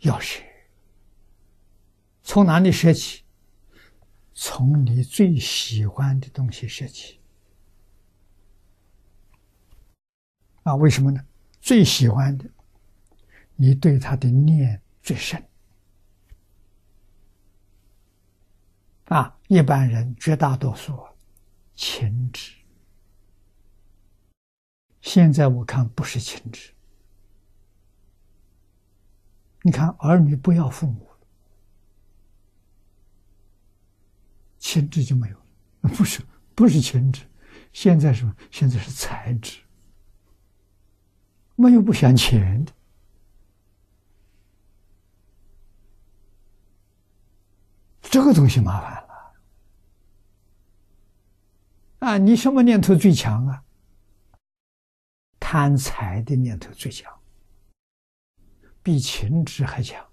要舍，从哪里学起？从你最喜欢的东西学起。啊，为什么呢？最喜欢的，你对他的念最深。啊，一般人绝大多数情执。现在我看不是情执。你看，儿女不要父母，情执就没有了。不是，不是情执，现在什么？现在是财执。没有不想钱的，这个东西麻烦了。啊，你什么念头最强啊？贪财的念头最强，比情执还强。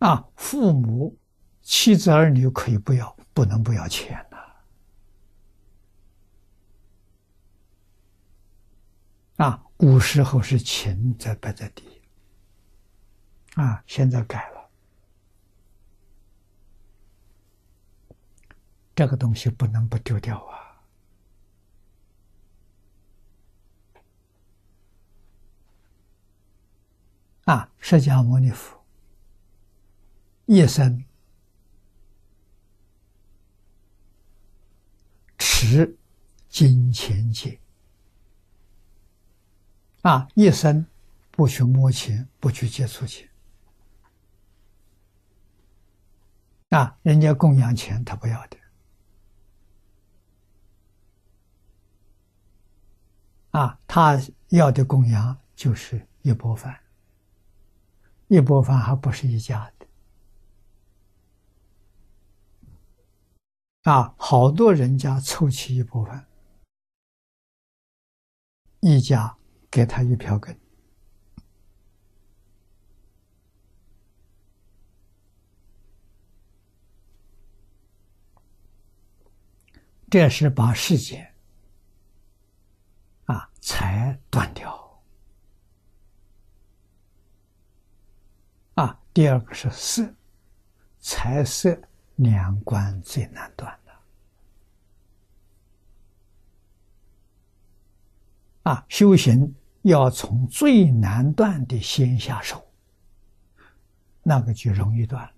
啊，父母、妻子、儿女可以不要，不能不要钱呐。啊，古时候是情在摆在第一，啊，现在改了，这个东西不能不丢掉啊！啊，释迦牟尼佛一生持金钱戒。啊，一生不去摸钱，不去接触钱。啊，人家供养钱，他不要的。啊，他要的供养就是一钵饭，一钵饭还不是一家的。啊，好多人家凑齐一钵饭，一家。给他一瓢羹，这是把世界啊财断掉啊。第二个是色，财色两关最难断的。啊，修行要从最难断的先下手，那个就容易断了。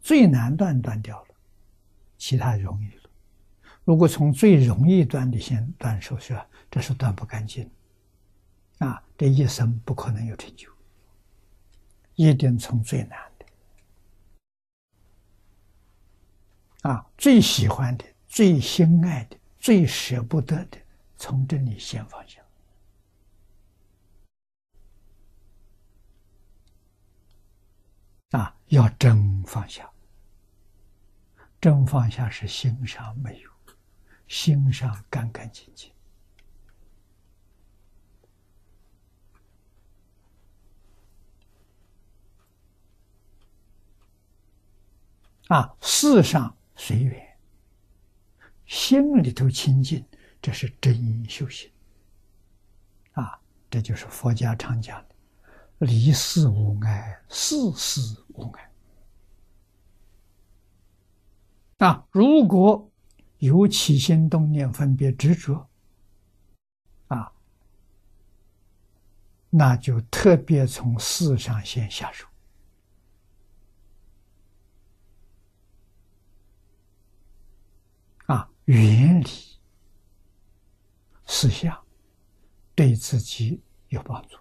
最难断断掉了，其他容易了。如果从最容易断的先断手，是吧？这是断不干净。啊，这一生不可能有成就，一定从最难的，啊，最喜欢的、最心爱的、最舍不得的，从这里先放下。啊，要真放下，真放下是心上没有，心上干干净净。啊，世上随缘，心里头清净，这是真修行。啊，这就是佛家常讲的。离世无碍，世事无碍。啊，如果有起心动念、分别执着，啊，那就特别从事上先下手。原理思想，对自己有帮助。